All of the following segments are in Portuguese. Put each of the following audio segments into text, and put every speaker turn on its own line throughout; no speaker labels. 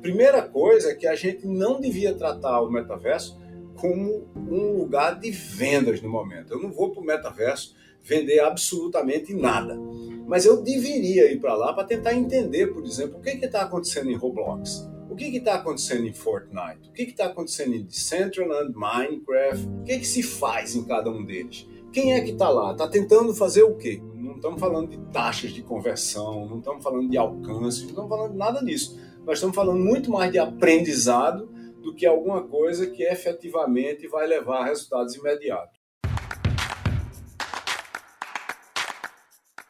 Primeira coisa é que a gente não devia tratar o metaverso como um lugar de vendas no momento. Eu não vou para o metaverso vender absolutamente nada. Mas eu deveria ir para lá para tentar entender, por exemplo, o que está acontecendo em Roblox. O que está acontecendo em Fortnite? O que está acontecendo em Decentraland, Minecraft? O que, que se faz em cada um deles? Quem é que está lá? Está tentando fazer o quê? Não estamos falando de taxas de conversão, não estamos falando de alcance, não estamos falando de nada disso. Nós estamos falando muito mais de aprendizado do que alguma coisa que efetivamente vai levar a resultados imediatos.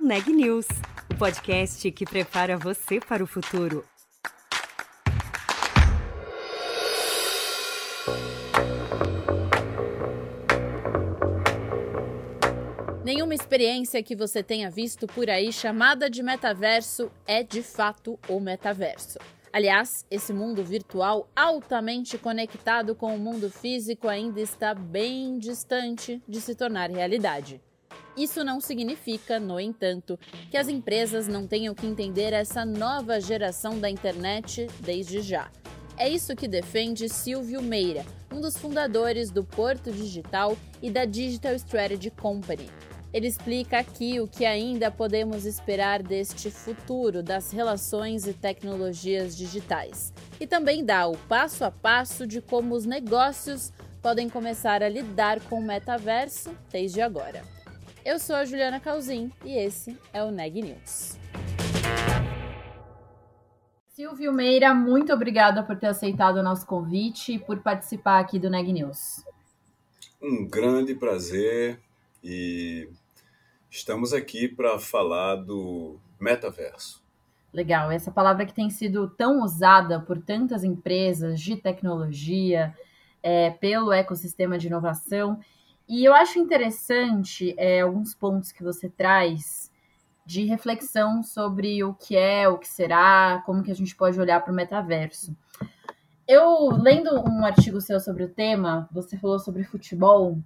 Neg News, o podcast que prepara você para o futuro.
Nenhuma experiência que você tenha visto por aí chamada de metaverso é de fato o metaverso. Aliás, esse mundo virtual altamente conectado com o mundo físico ainda está bem distante de se tornar realidade. Isso não significa, no entanto, que as empresas não tenham que entender essa nova geração da internet desde já. É isso que defende Silvio Meira, um dos fundadores do Porto Digital e da Digital Strategy Company, ele explica aqui o que ainda podemos esperar deste futuro das relações e tecnologias digitais. E também dá o passo a passo de como os negócios podem começar a lidar com o metaverso desde agora. Eu sou a Juliana Calzin e esse é o Neg News. Silvio Meira, muito obrigada por ter aceitado o nosso convite e por participar aqui do Neg News.
Um grande prazer e estamos aqui para falar do metaverso.
Legal, essa palavra que tem sido tão usada por tantas empresas de tecnologia, é, pelo ecossistema de inovação. E eu acho interessante é, alguns pontos que você traz de reflexão sobre o que é, o que será, como que a gente pode olhar para o metaverso. Eu, lendo um artigo seu sobre o tema, você falou sobre futebol,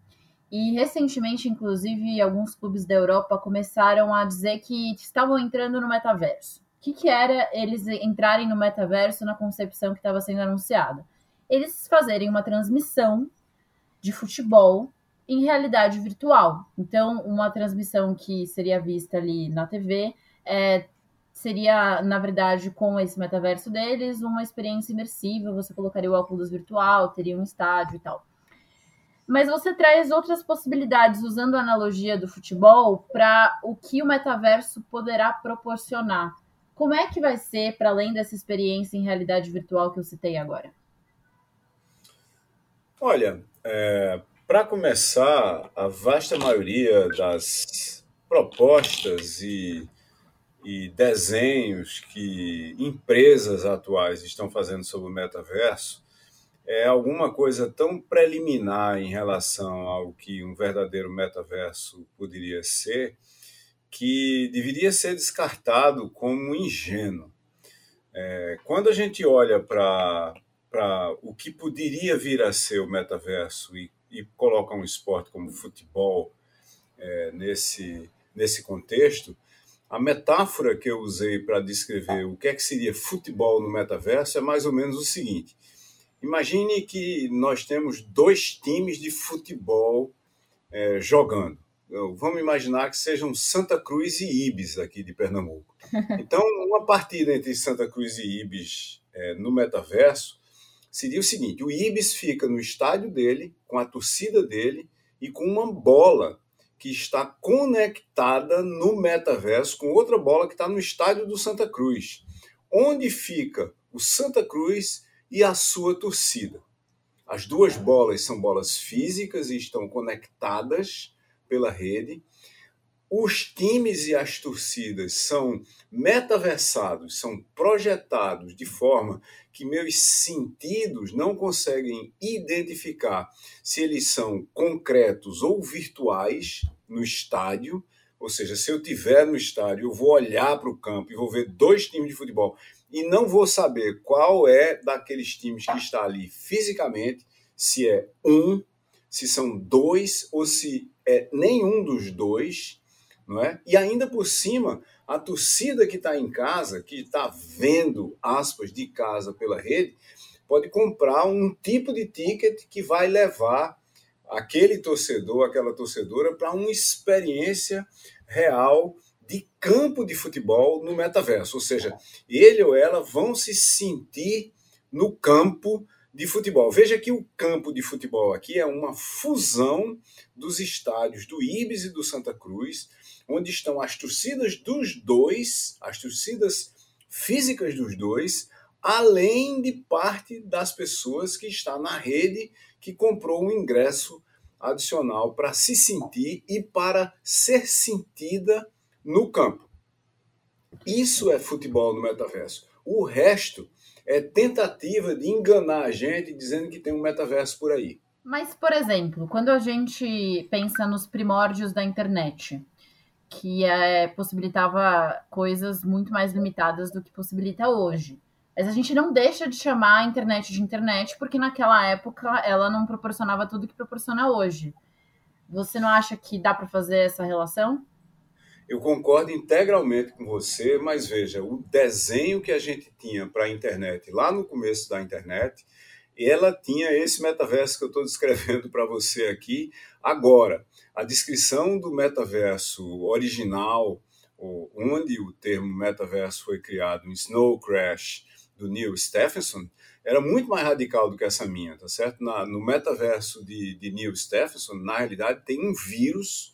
e recentemente, inclusive, alguns clubes da Europa começaram a dizer que estavam entrando no metaverso. O que, que era eles entrarem no metaverso na concepção que estava sendo anunciada? Eles fazerem uma transmissão de futebol em realidade virtual. Então, uma transmissão que seria vista ali na TV é, seria, na verdade, com esse metaverso deles, uma experiência imersiva. Você colocaria o óculos virtual, teria um estádio e tal mas você traz outras possibilidades usando a analogia do futebol para o que o metaverso poderá proporcionar. Como é que vai ser para além dessa experiência em realidade virtual que eu citei agora?
Olha, é, para começar, a vasta maioria das propostas e, e desenhos que empresas atuais estão fazendo sobre o metaverso é alguma coisa tão preliminar em relação ao que um verdadeiro metaverso poderia ser, que deveria ser descartado como ingênuo. É, quando a gente olha para o que poderia vir a ser o metaverso e, e coloca um esporte como futebol é, nesse, nesse contexto, a metáfora que eu usei para descrever o que é que seria futebol no metaverso é mais ou menos o seguinte: Imagine que nós temos dois times de futebol é, jogando. Vamos imaginar que sejam Santa Cruz e Ibis aqui de Pernambuco. Então, uma partida entre Santa Cruz e Ibis é, no metaverso seria o seguinte: o Ibis fica no estádio dele, com a torcida dele e com uma bola que está conectada no metaverso com outra bola que está no estádio do Santa Cruz. Onde fica o Santa Cruz e a sua torcida. As duas bolas são bolas físicas e estão conectadas pela rede. Os times e as torcidas são metaversados, são projetados de forma que meus sentidos não conseguem identificar se eles são concretos ou virtuais no estádio. Ou seja, se eu tiver no estádio, eu vou olhar para o campo e vou ver dois times de futebol e não vou saber qual é daqueles times que está ali fisicamente, se é um, se são dois ou se é nenhum dos dois, não é? E ainda por cima, a torcida que está em casa, que está vendo aspas de casa pela rede, pode comprar um tipo de ticket que vai levar aquele torcedor, aquela torcedora para uma experiência real de campo de futebol no metaverso. Ou seja, ele ou ela vão se sentir no campo de futebol. Veja que o campo de futebol aqui é uma fusão dos estádios do Ibis e do Santa Cruz, onde estão as torcidas dos dois, as torcidas físicas dos dois, além de parte das pessoas que está na rede que comprou um ingresso adicional para se sentir e para ser sentida no campo. Isso é futebol no metaverso. O resto é tentativa de enganar a gente dizendo que tem um metaverso por aí.
Mas, por exemplo, quando a gente pensa nos primórdios da internet, que é, possibilitava coisas muito mais limitadas do que possibilita hoje. Mas a gente não deixa de chamar a internet de internet, porque naquela época ela não proporcionava tudo que proporciona hoje. Você não acha que dá para fazer essa relação?
Eu concordo integralmente com você, mas veja, o desenho que a gente tinha para a internet lá no começo da internet, ela tinha esse metaverso que eu estou descrevendo para você aqui agora. A descrição do metaverso original, onde o termo metaverso foi criado, em Snow Crash, do Neil Stephenson, era muito mais radical do que essa minha, tá certo? Na, no metaverso de, de Neil Stephenson, na realidade, tem um vírus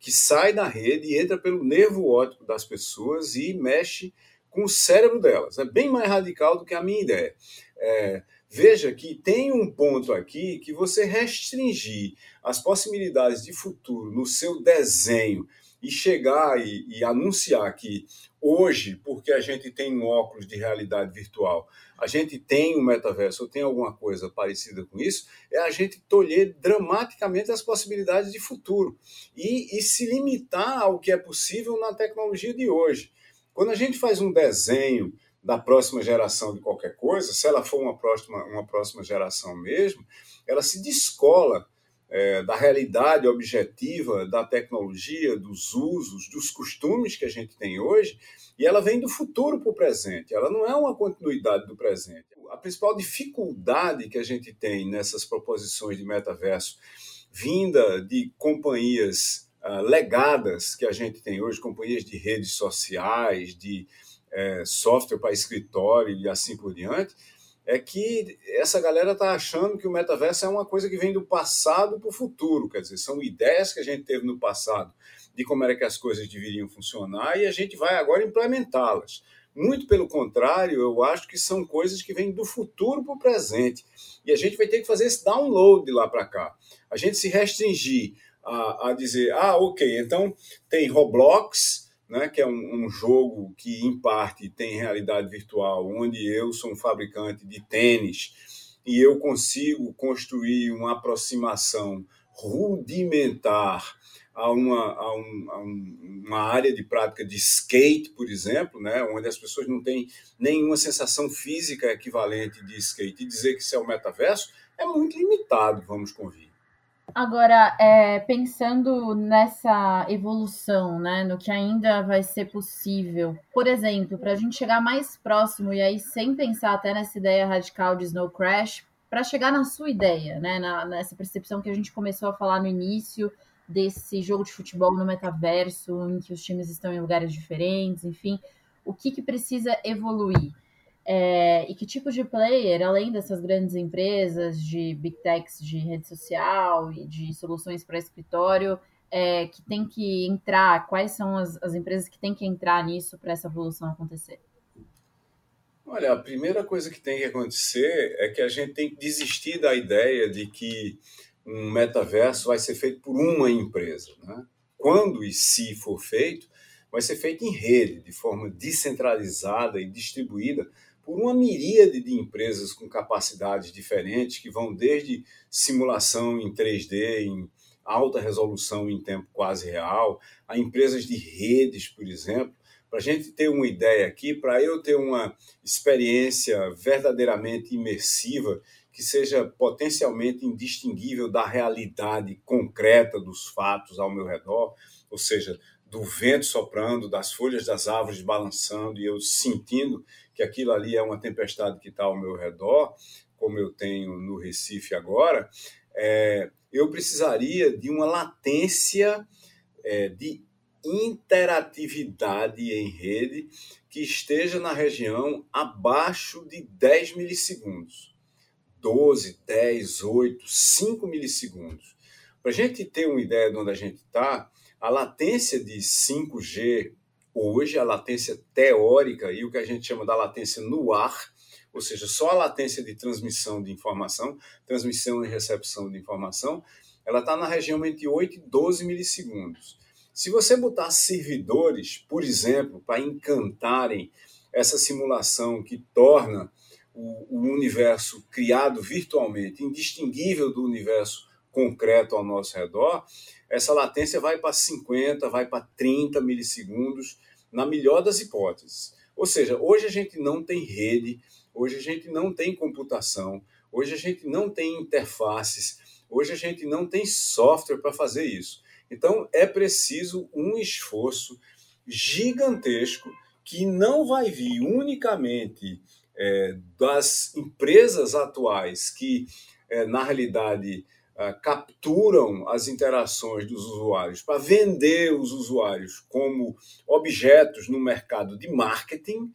que sai da rede e entra pelo nervo óptico das pessoas e mexe com o cérebro delas. É bem mais radical do que a minha ideia. É, veja que tem um ponto aqui que você restringir as possibilidades de futuro no seu desenho e chegar e, e, anunciar que hoje, porque a gente tem um óculos de realidade virtual, a gente tem um metaverso ou tem alguma coisa parecida com isso, é a gente tolher dramaticamente as possibilidades de futuro e, e se limitar ao que é possível na tecnologia de hoje. Quando a gente faz um desenho da próxima geração de qualquer coisa, se ela for uma próxima, uma próxima geração mesmo, ela se descola é, da realidade objetiva da tecnologia, dos usos, dos costumes que a gente tem hoje, e ela vem do futuro para o presente, ela não é uma continuidade do presente. A principal dificuldade que a gente tem nessas proposições de metaverso, vinda de companhias uh, legadas que a gente tem hoje, companhias de redes sociais, de é, software para escritório e assim por diante, é que essa galera está achando que o metaverso é uma coisa que vem do passado para o futuro, quer dizer, são ideias que a gente teve no passado de como era que as coisas deveriam funcionar e a gente vai agora implementá-las. Muito pelo contrário, eu acho que são coisas que vêm do futuro para o presente. E a gente vai ter que fazer esse download lá para cá. A gente se restringir a, a dizer, ah, ok, então tem Roblox, né, que é um, um, jogo que, em parte, tem realidade virtual, onde eu sou um fabricante de tênis e eu consigo construir uma aproximação rudimentar a uma, a, um, a um, uma área de prática de skate, por exemplo, né, onde as pessoas não têm nenhuma sensação física equivalente de skate, e dizer que isso é o metaverso é muito limitado, vamos convir.
Agora, é, pensando nessa evolução, né, no que ainda vai ser possível, por exemplo, para a gente chegar mais próximo, e aí sem pensar até nessa ideia radical de Snow Crash, para chegar na sua ideia, né, na, nessa percepção que a gente começou a falar no início desse jogo de futebol no metaverso, em que os times estão em lugares diferentes, enfim, o que, que precisa evoluir? É, e que tipo de player, além dessas grandes empresas de big techs de rede social e de soluções para escritório, é, que tem que entrar? Quais são as, as empresas que têm que entrar nisso para essa evolução acontecer?
Olha, a primeira coisa que tem que acontecer é que a gente tem que desistir da ideia de que um metaverso vai ser feito por uma empresa. Né? Quando e se for feito, vai ser feito em rede, de forma descentralizada e distribuída por uma miríade de empresas com capacidades diferentes, que vão desde simulação em 3D, em alta resolução em tempo quase real, a empresas de redes, por exemplo. Para a gente ter uma ideia aqui, para eu ter uma experiência verdadeiramente imersiva, que seja potencialmente indistinguível da realidade concreta dos fatos ao meu redor, ou seja, do vento soprando, das folhas das árvores balançando e eu sentindo que aquilo ali é uma tempestade que está ao meu redor, como eu tenho no Recife agora, é, eu precisaria de uma latência é, de interatividade em rede que esteja na região abaixo de 10 milissegundos. 12, 10, 8, 5 milissegundos. Para a gente ter uma ideia de onde a gente está, a latência de 5G hoje, a latência teórica e o que a gente chama da latência no ar, ou seja, só a latência de transmissão de informação, transmissão e recepção de informação, ela está na região entre 8 e 12 milissegundos. Se você botar servidores, por exemplo, para encantarem essa simulação que torna o, o, universo criado virtualmente indistinguível do universo concreto ao nosso redor, essa latência vai para 50, vai para 30 milissegundos, na melhor das hipóteses. Ou seja, hoje a gente não tem rede, hoje a gente não tem computação, hoje a gente não tem interfaces, hoje a gente não tem software para fazer isso. Então é preciso um esforço gigantesco que não vai vir unicamente é, das empresas atuais que, é, na realidade, capturam as interações dos usuários para vender os usuários como objetos no mercado de marketing,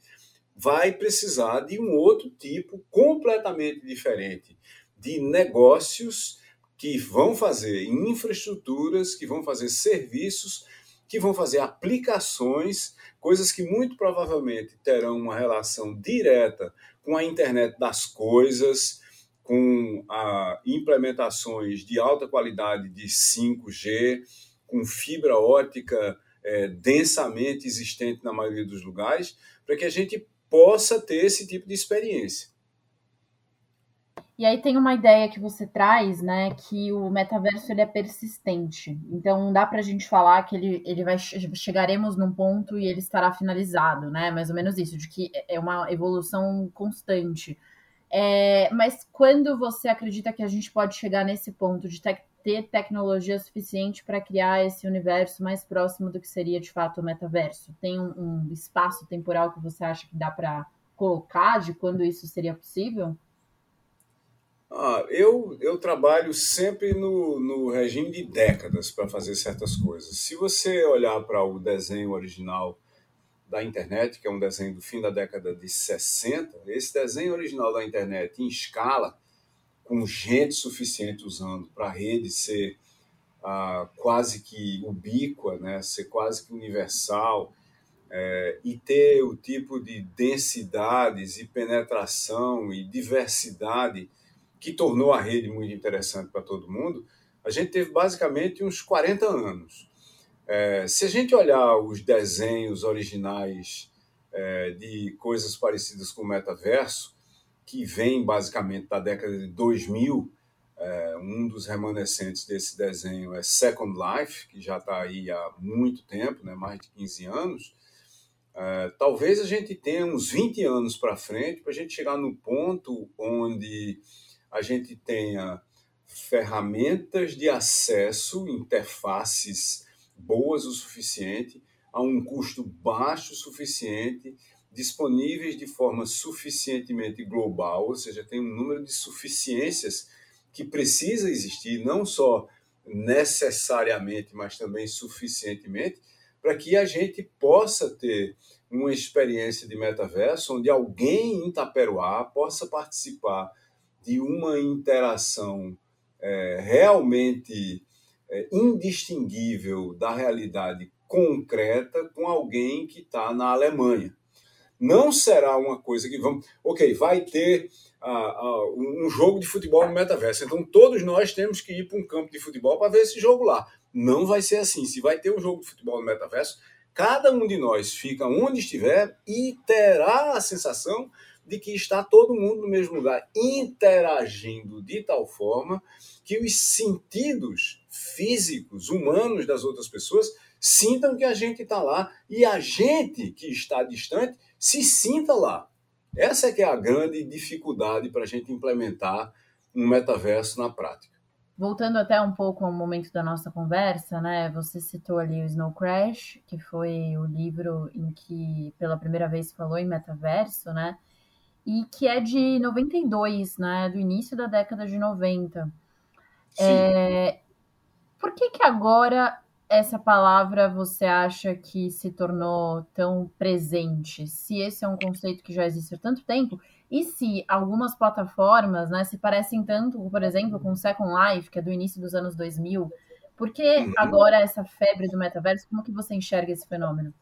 vai precisar de um outro tipo completamente diferente de negócios que vão fazer infraestruturas, que vão fazer serviços, que vão fazer aplicações, coisas que muito provavelmente terão uma relação direta com a internet das coisas, com a implementações de alta qualidade de 5G, com fibra ótica é, densamente existente na maioria dos lugares, para que a gente possa ter esse tipo de experiência.
E aí tem uma ideia que você traz, né, que o metaverso ele é persistente. Então não dá para a gente falar que ele, ele vai chegaremos num ponto e ele estará finalizado, né? Mais ou menos isso, de que é uma evolução constante. É, mas quando você acredita que a gente pode chegar nesse ponto de te ter tecnologia suficiente para criar esse universo mais próximo do que seria de fato o metaverso? Tem um, um espaço temporal que você acha que dá para colocar de quando isso seria possível?
Ah, eu, eu trabalho sempre no, no regime de décadas para fazer certas coisas. Se você olhar para o desenho original da internet, que é um desenho do fim da década de 60, esse desenho original da internet em escala, com gente suficiente usando para a rede ser ah, quase que ubíqua, né, ser quase que universal, é, e ter o tipo de densidades e penetração e diversidade que tornou a rede muito interessante para todo mundo, a gente teve basicamente uns 40 anos. É, se a gente olhar os desenhos originais é, de coisas parecidas com o metaverso, que vem basicamente da década de 2000, é, um dos remanescentes desse desenho é Second Life, que já está aí há muito tempo, né, mais de 15 anos. É, talvez a gente tenha uns 20 anos para frente para a gente chegar no ponto onde a gente tenha ferramentas de acesso, interfaces boas o suficiente, a um custo baixo o suficiente, disponíveis de forma suficientemente global, ou seja, tem um número de suficiências que precisa existir, não só necessariamente, mas também suficientemente, para que a gente possa ter uma experiência de metaverso onde alguém em Itaperuá possa participar de uma interação é, realmente é, indistinguível da realidade concreta com alguém que está na Alemanha. Não será uma coisa que vamos. Ok, vai ter uh, uh, um jogo de futebol no metaverso. Então todos nós temos que ir para um campo de futebol para ver esse jogo lá. Não vai ser assim. Se vai ter um jogo de futebol no metaverso, cada um de nós fica onde estiver e terá a sensação de que está todo mundo no mesmo lugar, interagindo de tal forma que os sentidos físicos, humanos das outras pessoas sintam que a gente está lá e a gente que está distante se sinta lá. Essa é que é a grande dificuldade para a gente implementar um metaverso na prática.
voltando até um pouco ao momento da nossa conversa, né? Você citou ali o Snow Crash, que foi o livro em que pela primeira vez falou em metaverso, né? E que é de 92, né? Do início da década de 90. É... Por que que agora essa palavra você acha que se tornou tão presente? Se esse é um conceito que já existe há tanto tempo, e se algumas plataformas né, se parecem tanto, por exemplo, com o Second Life, que é do início dos anos 2000, por que uhum. agora essa febre do metaverso? Como que você enxerga esse fenômeno?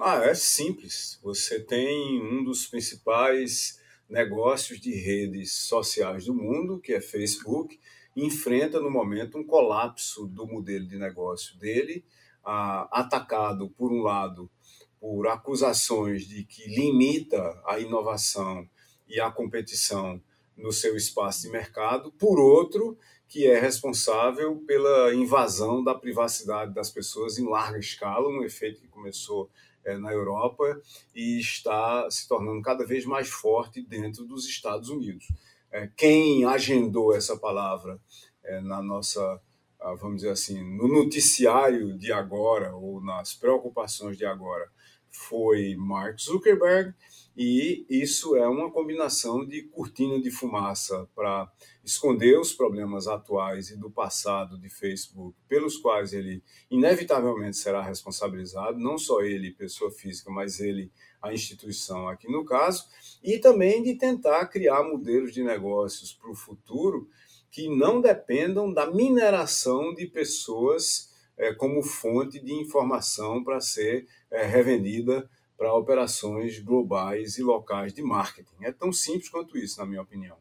Ah, é simples. Você tem um dos principais negócios de redes sociais do mundo, que é Facebook, enfrenta no momento um colapso do modelo de negócio dele, ah, atacado, por um lado, por acusações de que limita a inovação e a competição no seu espaço de mercado, por outro, que é responsável pela invasão da privacidade das pessoas em larga escala, um efeito que começou é, na Europa e está se tornando cada vez mais forte dentro dos Estados Unidos. É, quem agendou essa palavra é, na nossa, ah, vamos dizer assim, no noticiário de agora ou nas preocupações de agora foi Mark Zuckerberg e isso é uma combinação de cortina de fumaça para esconder os problemas atuais e do passado de Facebook, pelos quais ele inevitavelmente será responsabilizado, não só ele, pessoa física, mas ele, a instituição aqui no caso, e também de tentar criar modelos de negócios para o futuro que não dependam da mineração de pessoas é, como fonte de informação para ser é, revendida para operações globais e locais de marketing. É tão simples quanto isso, na minha opinião.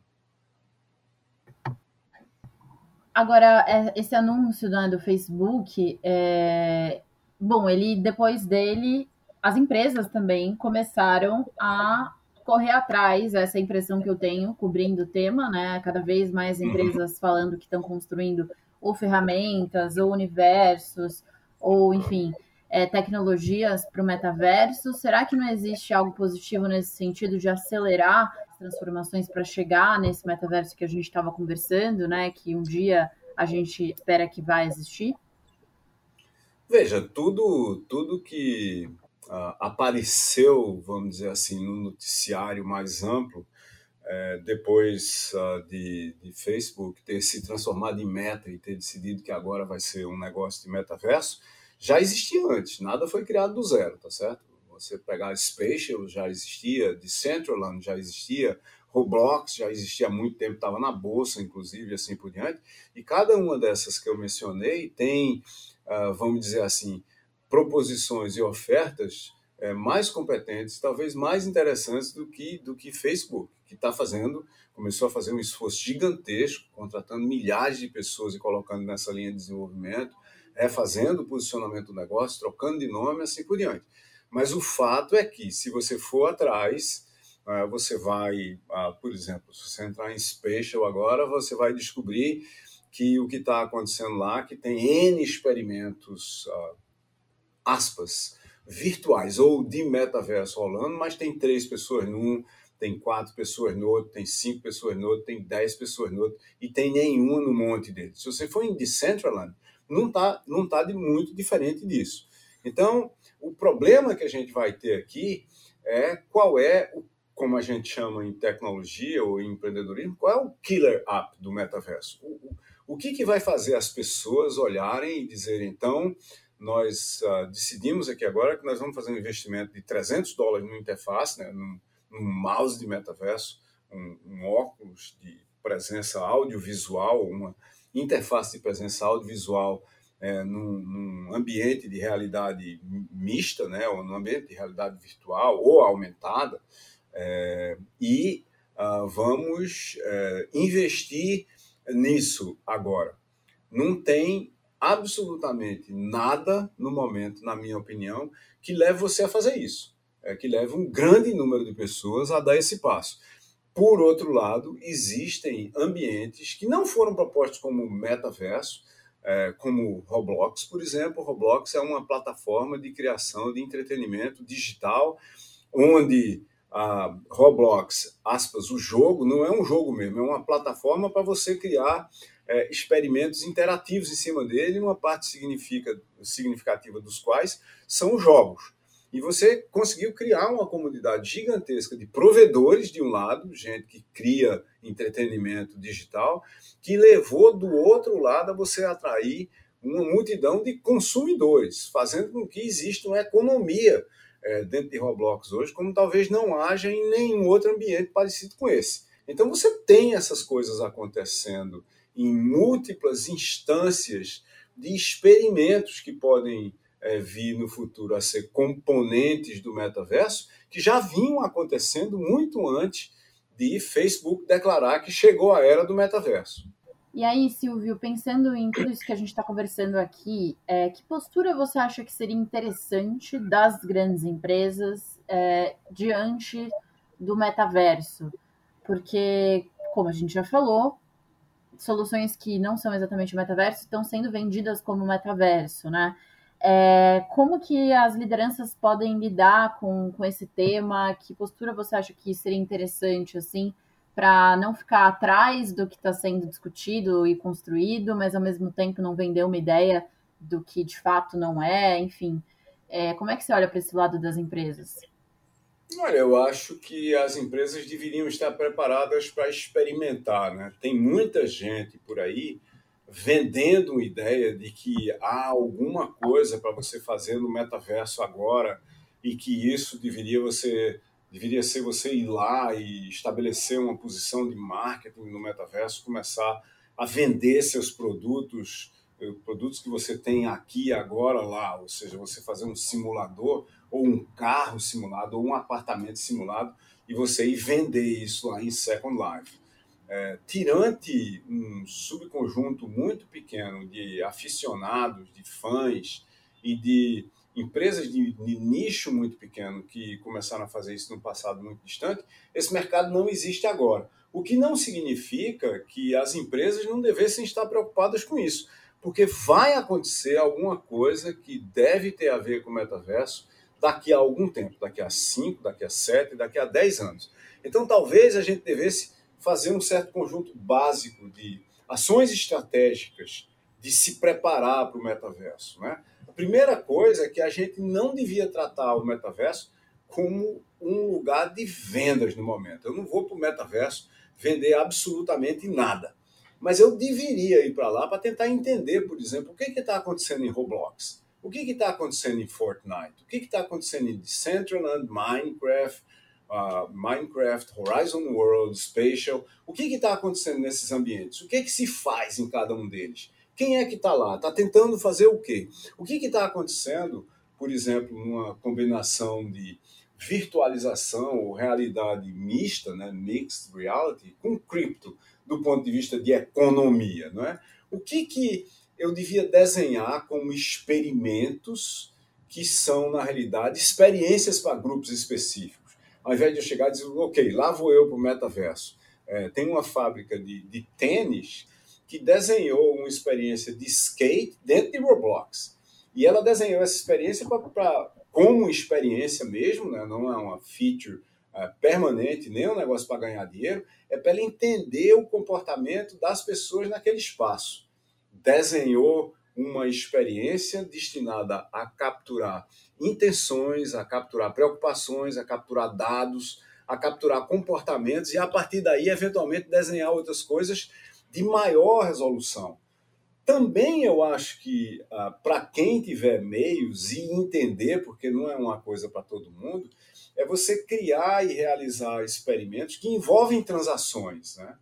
Agora, é, esse anúncio né, do Facebook, é... bom, ele depois dele, as empresas também começaram a correr atrás, essa é impressão que eu tenho, cobrindo o tema, né? Cada vez mais uhum. empresas falando que estão construindo ou ferramentas, ou universos, ou enfim, é, tecnologias para o metaverso? Será que não existe algo positivo nesse sentido de acelerar as transformações para chegar nesse metaverso que a gente estava conversando, né? Que um dia a gente espera que vai existir?
Veja, tudo, tudo que uh, apareceu, vamos dizer assim, no noticiário mais amplo, é, depois uh, de, de, Facebook ter se transformado em meta e ter decidido que agora vai ser um negócio de metaverso, já existia antes, nada foi criado do zero, tá certo? Você pegar Spatial já existia, Decentraland já existia, Roblox já existia há muito tempo, estava na bolsa, inclusive, assim por diante. E cada uma dessas que eu mencionei tem, uh, vamos dizer assim, proposições e ofertas uh, mais competentes, talvez mais interessantes do que do que Facebook, que está fazendo, começou a fazer um esforço gigantesco, contratando milhares de pessoas e colocando nessa linha de desenvolvimento refazendo o posicionamento do negócio, trocando de nome, assim por diante. Mas o fato é que, se você for atrás, ah, você vai, ah, por exemplo, se você entrar em Spatial agora, você vai descobrir que o que está acontecendo lá, que tem N experimentos, ah, aspas, virtuais ou de metaverso rolando, mas tem três pessoas num, tem quatro pessoas no outro, tem cinco pessoas no outro, tem dez pessoas no outro, e tem nenhuma no monte dele. Se você for em Decentraland, não está não tá de muito diferente disso. Então, o problema que a gente vai ter aqui é qual é o como a gente chama em tecnologia ou em empreendedorismo, qual é o killer app do metaverso? O, o, o que, que vai fazer as pessoas olharem e dizerem, então, nós uh, decidimos aqui agora que nós vamos fazer um investimento de 300 dólares numa interface, né, num, num mouse de metaverso, um, um óculos de presença audiovisual, uma, interface de presença audiovisual é, num, num, ambiente de realidade mista, né, ou num ambiente de realidade virtual ou aumentada, é, e uh, vamos é, investir nisso agora. Não tem absolutamente nada no momento, na minha opinião, que leve você a fazer isso, é, que leve um grande número de pessoas a dar esse passo. Por outro lado, existem ambientes que não foram propostos como metaverso, é, como Roblox, por exemplo. Roblox é uma plataforma de criação de entretenimento digital, onde a Roblox, aspas, o jogo, não é um jogo mesmo, é uma plataforma para você criar é, experimentos interativos em cima dele, uma parte significa, significativa dos quais são os jogos. E você conseguiu criar uma comunidade gigantesca de provedores, de um lado, gente que cria entretenimento digital, que levou do outro lado a você atrair uma multidão de consumidores, fazendo com que exista uma economia é, dentro de Roblox hoje, como talvez não haja em nenhum outro ambiente parecido com esse. Então você tem essas coisas acontecendo em múltiplas instâncias de experimentos que podem é, vir no futuro a ser componentes do metaverso, que já vinham acontecendo muito antes de Facebook declarar que chegou a era do metaverso.
E aí, Silvio, pensando em tudo isso que a gente está conversando aqui, é, que postura você acha que seria interessante das grandes empresas é, diante do metaverso? Porque, como a gente já falou, soluções que não são exatamente metaverso estão sendo vendidas como metaverso, né? É, como que as lideranças podem lidar com, com esse tema? Que postura você acha que seria interessante, assim, para não ficar atrás do que está sendo discutido e construído, mas ao mesmo tempo não vender uma ideia do que de fato não é? Enfim, é, como é que você olha para esse lado das empresas?
Olha, eu acho que as empresas deveriam estar preparadas para experimentar, né? Tem muita gente por aí vendendo uma ideia de que há alguma coisa para você fazer no metaverso agora e que isso deveria você deveria ser você ir lá e estabelecer uma posição de marketing no metaverso, começar a vender seus produtos, eh, produtos que você tem aqui agora lá, ou seja, você fazer um simulador ou um carro simulado ou um apartamento simulado e você ir vender isso lá em Second Life é, tirante um subconjunto muito pequeno de aficionados, de fãs e de empresas de, de, nicho muito pequeno que começaram a fazer isso no passado muito distante, esse mercado não existe agora. O que não significa que as empresas não devessem estar preocupadas com isso, porque vai acontecer alguma coisa que deve ter a ver com o metaverso daqui a algum tempo, daqui a 5, daqui a 7, daqui a 10 anos. Então talvez a gente devesse fazer um certo conjunto básico de ações estratégicas de se preparar para o metaverso. Né? A primeira coisa é que a gente não devia tratar o metaverso como um lugar de vendas no momento. Eu não vou para o metaverso vender absolutamente nada. Mas eu deveria ir para lá para tentar entender, por exemplo, o que está acontecendo em Roblox, o que está acontecendo em Fortnite, o que está acontecendo em Decentraland, Minecraft, uh, Minecraft, Horizon World, Spatial. O que está acontecendo nesses ambientes? O que, que se faz em cada um deles? Quem é que está lá? Está tentando fazer o quê? O que está acontecendo, por exemplo, numa combinação de virtualização ou realidade mista, né, mixed reality, com cripto, do ponto de vista de economia, não é? O que que eu devia desenhar como experimentos que são, na realidade, experiências para grupos específicos? Ao invés de eu chegar e dizer, ok, lá vou eu para o metaverso. É, tem uma fábrica de, de tênis que desenhou uma experiência de skate dentro de Roblox. E ela desenhou essa experiência como experiência mesmo, né? não é uma feature é, permanente, nem um negócio para ganhar dinheiro, é para ela entender o comportamento das pessoas naquele espaço. Desenhou uma experiência destinada a capturar intenções, a capturar preocupações, a capturar dados, a capturar comportamentos e a partir daí, eventualmente, desenhar outras coisas de maior resolução. Também eu acho que, ah, para quem tiver meios e entender, porque não é uma coisa para todo mundo, é você criar e realizar experimentos que envolvem transações. Né?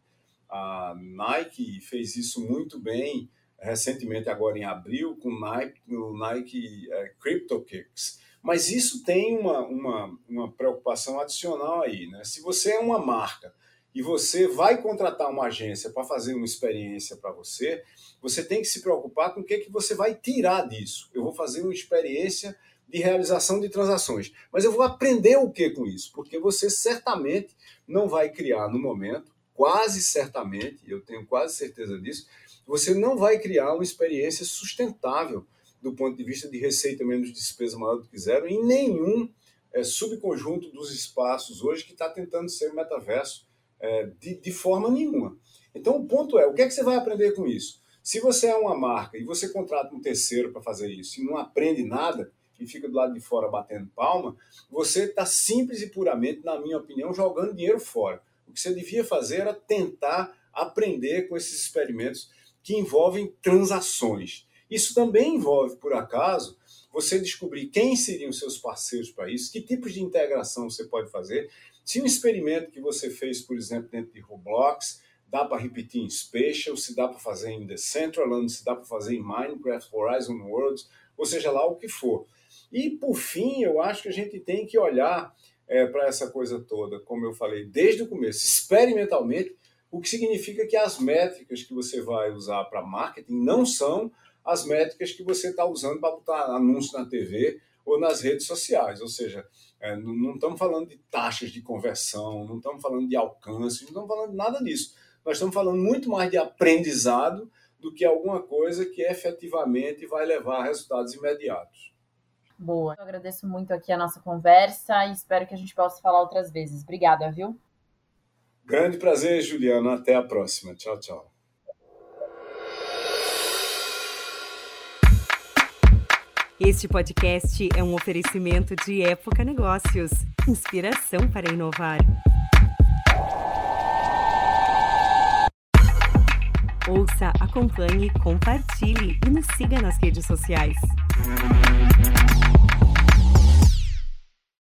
A Nike fez isso muito bem recentemente, agora em abril, com o Nike, o Nike é, Crypto Kicks. Mas isso tem uma, uma, uma preocupação adicional aí. Né? Se você é uma marca e você vai contratar uma agência para fazer uma experiência para você, você tem que se preocupar com o que, que você vai tirar disso. Eu vou fazer uma experiência de realização de transações. Mas eu vou aprender o que com isso? Porque você certamente não vai criar no momento, quase certamente, eu tenho quase certeza disso, você não vai criar uma experiência sustentável do ponto de vista de receita menos despesa maior do que zero em nenhum é, subconjunto dos espaços hoje que está tentando ser metaverso é, de, de forma nenhuma. Então, o ponto é: o que é que você vai aprender com isso? Se você é uma marca e você contrata um terceiro para fazer isso e não aprende nada e fica do lado de fora batendo palma, você está simples e puramente, na minha opinião, jogando dinheiro fora. O que você devia fazer era tentar aprender com esses experimentos que envolvem transações. Isso também envolve, por acaso, você descobrir quem seriam seus parceiros para isso, que tipos de integração você pode fazer. Se um experimento que você fez, por exemplo, dentro de Roblox, dá para repetir em Spatial, se dá para fazer em Decentraland, se dá para fazer em Minecraft, Horizon Worlds, ou seja lá o que for. E, por fim, eu acho que a gente tem que olhar é, para essa coisa toda, como eu falei desde o começo, experimentalmente, o que significa que as métricas que você vai usar para marketing não são as métricas que você está usando para botar anúncio na TV ou nas redes sociais. Ou seja, é, não, não estamos falando de taxas de conversão, não estamos falando de alcance, não estamos falando de nada disso. Nós estamos falando muito mais de aprendizado do que alguma coisa que efetivamente vai levar a resultados imediatos.
Boa. Eu agradeço muito aqui a nossa conversa e espero que a gente possa falar outras vezes. Obrigada, viu?
Grande prazer, Juliana. Até a próxima. Tchau, tchau.
Este podcast é um oferecimento de Época Negócios inspiração para inovar. Ouça, acompanhe, compartilhe e nos siga nas redes sociais.